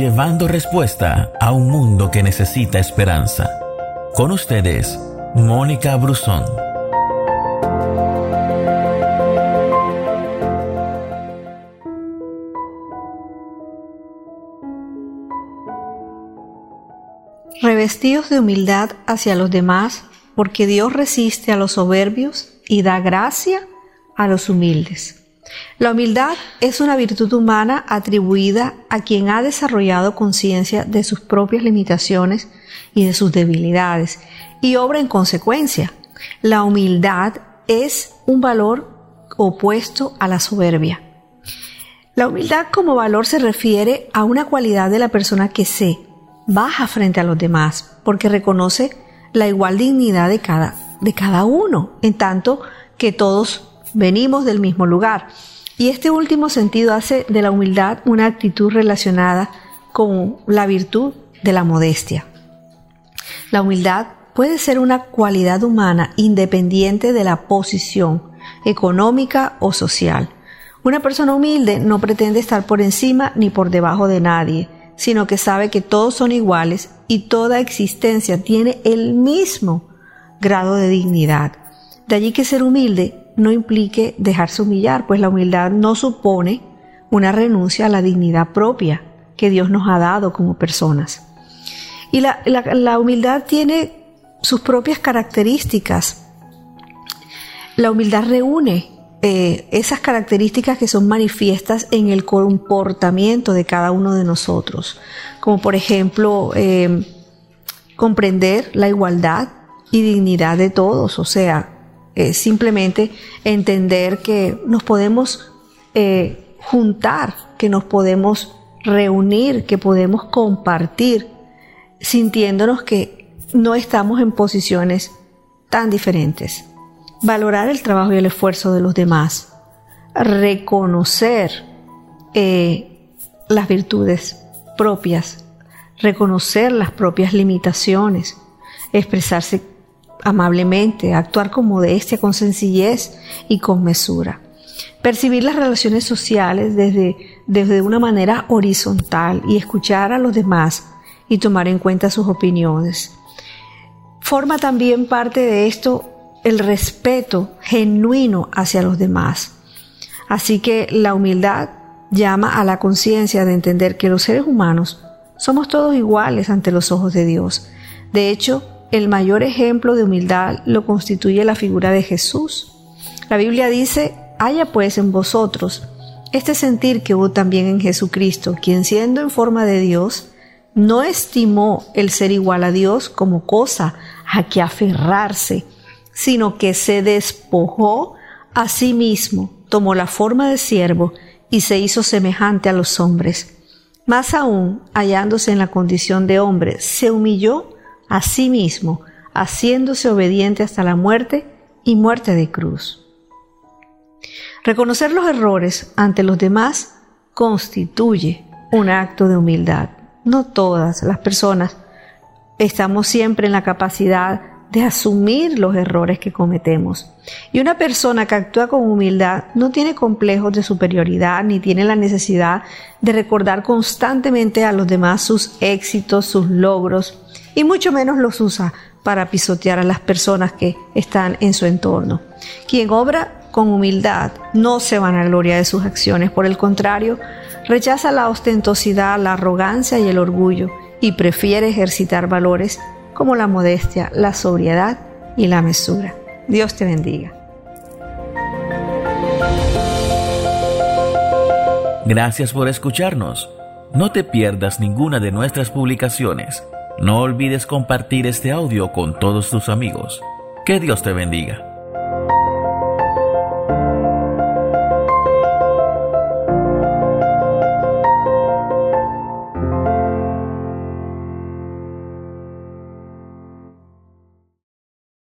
llevando respuesta a un mundo que necesita esperanza. Con ustedes, Mónica Brusón. Revestidos de humildad hacia los demás, porque Dios resiste a los soberbios y da gracia a los humildes. La humildad es una virtud humana atribuida a quien ha desarrollado conciencia de sus propias limitaciones y de sus debilidades y obra en consecuencia. La humildad es un valor opuesto a la soberbia. La humildad como valor se refiere a una cualidad de la persona que se baja frente a los demás porque reconoce la igual dignidad de cada, de cada uno, en tanto que todos venimos del mismo lugar. Y este último sentido hace de la humildad una actitud relacionada con la virtud de la modestia. La humildad puede ser una cualidad humana independiente de la posición económica o social. Una persona humilde no pretende estar por encima ni por debajo de nadie, sino que sabe que todos son iguales y toda existencia tiene el mismo grado de dignidad. De allí que ser humilde no implique dejarse humillar, pues la humildad no supone una renuncia a la dignidad propia que Dios nos ha dado como personas. Y la, humildad tiene sus propias características. La humildad reúne eh, esas características que son manifiestas en el comportamiento de cada uno de nosotros, como por ejemplo eh, comprender la igualdad y dignidad de todos, o sea, simplemente entender que nos podemos eh, juntar, que nos podemos reunir, que podemos compartir, sintiéndonos que no estamos en posiciones tan diferentes. Valorar el trabajo y el esfuerzo de los demás, reconocer eh, las virtudes propias, reconocer las propias limitaciones, expresarse amablemente, actuar con modestia, con sencillez y con mesura. Percibir las relaciones sociales desde, desde una manera horizontal y escuchar a los demás y tomar en cuenta sus opiniones. Forma también parte de esto el respeto genuino hacia los demás. Así que la humildad llama a la conciencia de entender que los seres humanos somos todos iguales ante los ojos de Dios. De hecho, el mayor ejemplo de humildad lo constituye la figura de Jesús. La Biblia dice, haya pues en vosotros este sentir que hubo también en Jesucristo, quien siendo en forma de Dios, no estimó el ser igual a Dios como cosa a que aferrarse, sino que se despojó a sí mismo, tomó la forma de siervo y se hizo semejante a los hombres. Más aún, hallándose en la condición de hombre, se humilló a sí mismo, haciéndose obediente hasta la muerte y muerte de cruz. Reconocer los errores ante los demás constituye un acto de humildad. No todas las personas estamos siempre en la capacidad de asumir los errores que cometemos. Y una persona que actúa con humildad no tiene complejos de superioridad ni tiene la necesidad de recordar constantemente a los demás sus éxitos, sus logros, y mucho menos los usa para pisotear a las personas que están en su entorno. Quien obra con humildad no se van a gloria de sus acciones, por el contrario, rechaza la ostentosidad, la arrogancia y el orgullo y prefiere ejercitar valores como la modestia, la sobriedad y la mesura. Dios te bendiga. Gracias por escucharnos. No te pierdas ninguna de nuestras publicaciones. No olvides compartir este audio con todos tus amigos. Que Dios te bendiga.